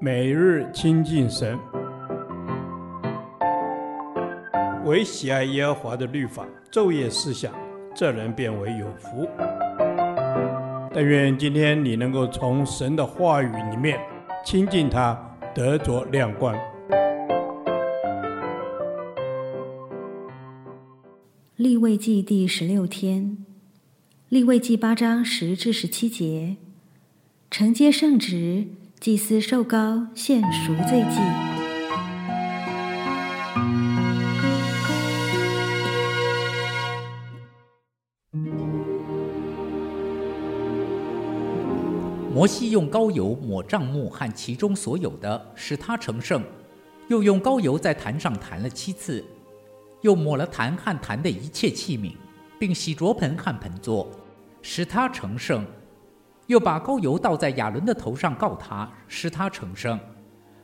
每日亲近神，唯喜爱耶和华的律法，昼夜思想，这人便为有福。但愿今天你能够从神的话语里面亲近他，得着亮光。立位记第十六天，立位记八章十至十七节，承接圣旨。祭司受膏献赎罪祭。摩西用膏油抹帐幕和其中所有的，使它成圣；又用膏油在坛上弹了七次，又抹了坛和坛的一切器皿，并洗濯盆和盆座，使它成圣。又把膏油倒在亚伦的头上，告他，使他成圣。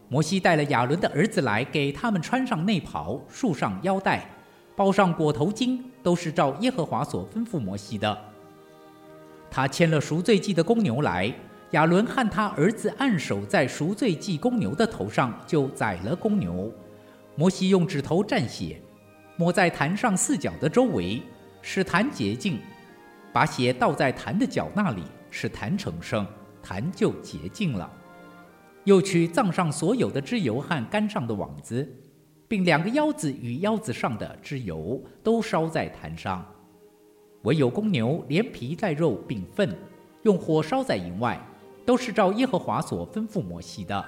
摩西带了亚伦的儿子来，给他们穿上内袍，束上腰带，包上裹头巾，都是照耶和华所吩咐摩西的。他牵了赎罪祭的公牛来，亚伦和他儿子按手在赎罪祭公牛的头上，就宰了公牛。摩西用指头蘸血，抹在坛上四角的周围，使坛洁净，把血倒在坛的角那里。使坛成圣，坛就洁净了。又取帐上所有的脂油和杆上的网子，并两个腰子与腰子上的脂油，都烧在坛上。唯有公牛连皮带肉并粪，用火烧在营外，都是照耶和华所吩咐摩西的。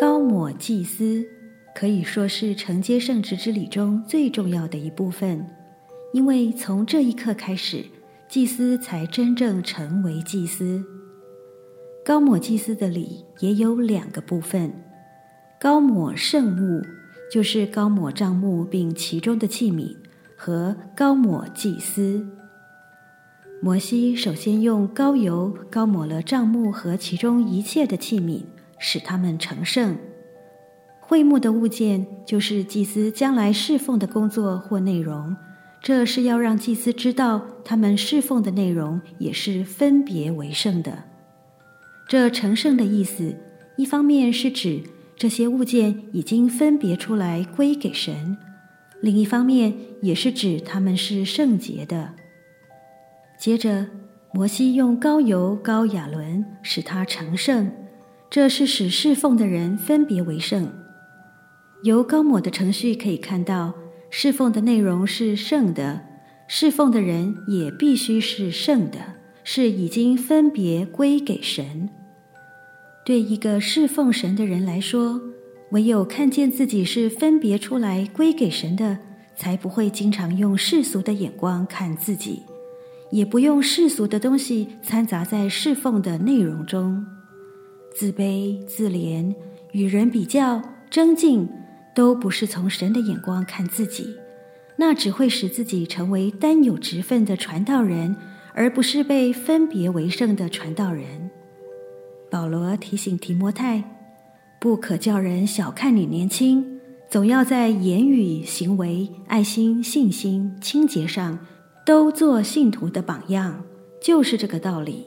高抹祭司可以说是承接圣职之礼中最重要的一部分，因为从这一刻开始，祭司才真正成为祭司。高抹祭司的礼也有两个部分：高抹圣物，就是高抹帐幕并其中的器皿，和高抹祭司。摩西首先用高油高抹了帐幕和其中一切的器皿。使他们成圣。会幕的物件就是祭司将来侍奉的工作或内容，这是要让祭司知道他们侍奉的内容也是分别为圣的。这成圣的意思，一方面是指这些物件已经分别出来归给神，另一方面也是指他们是圣洁的。接着，摩西用膏油膏亚伦，使他成圣。这是使侍奉的人分别为圣。由高抹的程序可以看到，侍奉的内容是圣的，侍奉的人也必须是圣的，是已经分别归给神。对一个侍奉神的人来说，唯有看见自己是分别出来归给神的，才不会经常用世俗的眼光看自己，也不用世俗的东西掺杂在侍奉的内容中。自卑、自怜、与人比较、争竞，都不是从神的眼光看自己，那只会使自己成为单有职分的传道人，而不是被分别为圣的传道人。保罗提醒提摩太，不可叫人小看你年轻，总要在言语、行为、爱心、信心、清洁上，都做信徒的榜样，就是这个道理。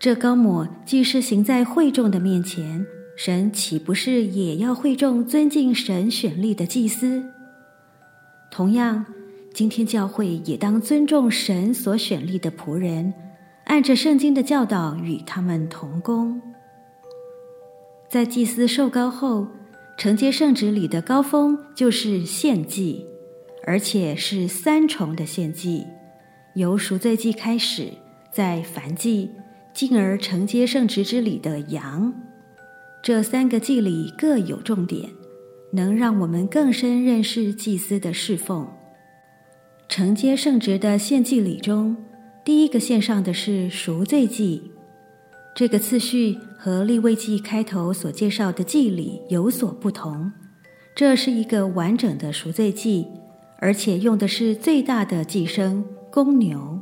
这高抹既是行在会众的面前，神岂不是也要会众尊敬神选立的祭司？同样，今天教会也当尊重神所选立的仆人，按着圣经的教导与他们同工。在祭司受膏后，承接圣职礼的高峰就是献祭，而且是三重的献祭，由赎罪祭开始，在燔祭。进而承接圣职之礼的羊，这三个祭礼各有重点，能让我们更深认识祭司的侍奉。承接圣职的献祭礼中，第一个献上的是赎罪祭，这个次序和利未记开头所介绍的祭礼有所不同。这是一个完整的赎罪祭，而且用的是最大的祭牲公牛。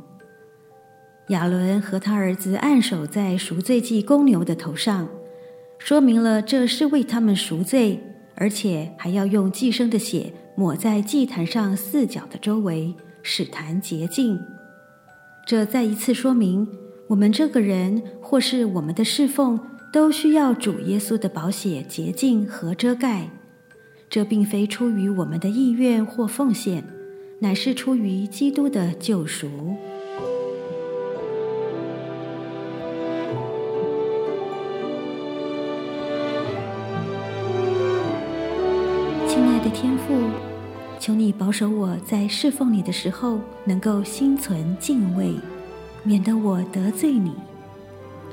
亚伦和他儿子按手在赎罪祭公牛的头上，说明了这是为他们赎罪，而且还要用祭牲的血抹在祭坛上四角的周围，使坛洁净。这再一次说明，我们这个人或是我们的侍奉，都需要主耶稣的宝血洁净和遮盖。这并非出于我们的意愿或奉献，乃是出于基督的救赎。爱的天父，求你保守我在侍奉你的时候，能够心存敬畏，免得我得罪你。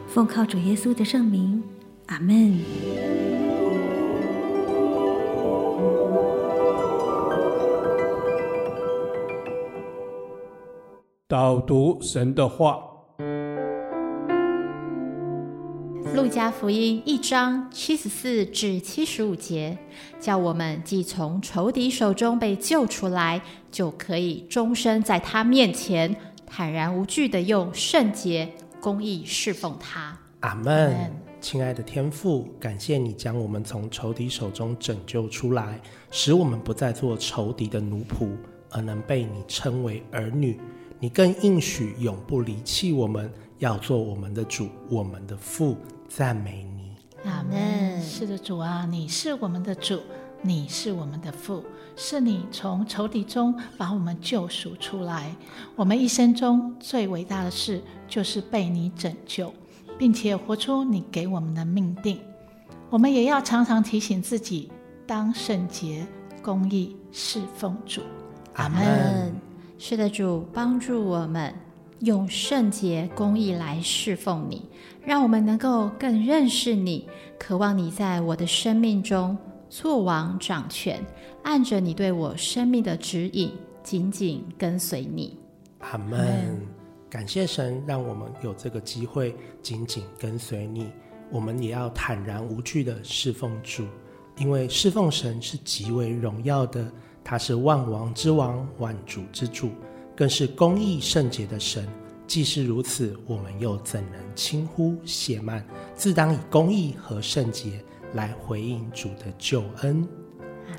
奉靠主耶稣的圣名，阿门。导读神的话。路加福音一章七十四至七十五节，叫我们既从仇敌手中被救出来，就可以终身在他面前坦然无惧地用圣洁公义侍奉他。阿门。亲爱的天父，感谢你将我们从仇敌手中拯救出来，使我们不再做仇敌的奴仆，而能被你称为儿女。你更应许永不离弃我们，要做我们的主，我们的父。赞美你，阿门。是的，主啊，你是我们的主，你是我们的父，是你从仇敌中把我们救赎出来。我们一生中最伟大的事，就是被你拯救，并且活出你给我们的命定。我们也要常常提醒自己，当圣洁、公义、侍奉主。阿门。是的，主帮助我们。用圣洁公义来侍奉你，让我们能够更认识你，渴望你在我的生命中作王掌权，按着你对我生命的指引，紧紧跟随你。阿门。感谢神，让我们有这个机会紧紧跟随你。我们也要坦然无惧地侍奉主，因为侍奉神是极为荣耀的，他是万王之王，万主之主。更是公义圣洁的神，既是如此，我们又怎能轻忽懈慢？自当以公义和圣洁来回应主的救恩。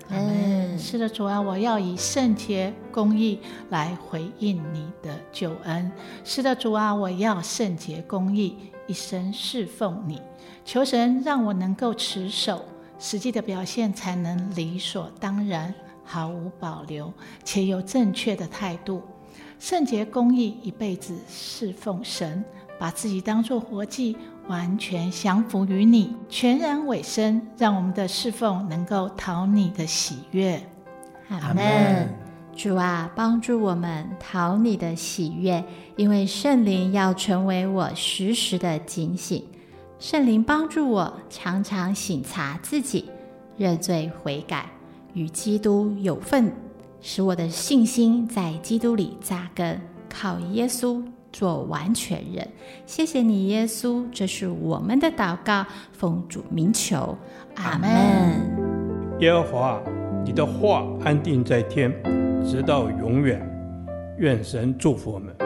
嗯。是的，主啊，我要以圣洁公义来回应你的救恩。是的，主啊，我要圣洁公义，一生侍奉你。求神让我能够持守实际的表现，才能理所当然，毫无保留，且有正确的态度。圣洁公义，一辈子侍奉神，把自己当作活祭，完全降服于你，全然委身，让我们的侍奉能够讨你的喜悦。阿门。主啊，帮助我们讨你的喜悦，因为圣灵要成为我时时的警醒。圣灵帮助我常常省察自己，认罪悔改，与基督有份。使我的信心在基督里扎根，靠耶稣做完全人。谢谢你，耶稣，这是我们的祷告，奉主名求，阿门。耶和华，你的话安定在天，直到永远。愿神祝福我们。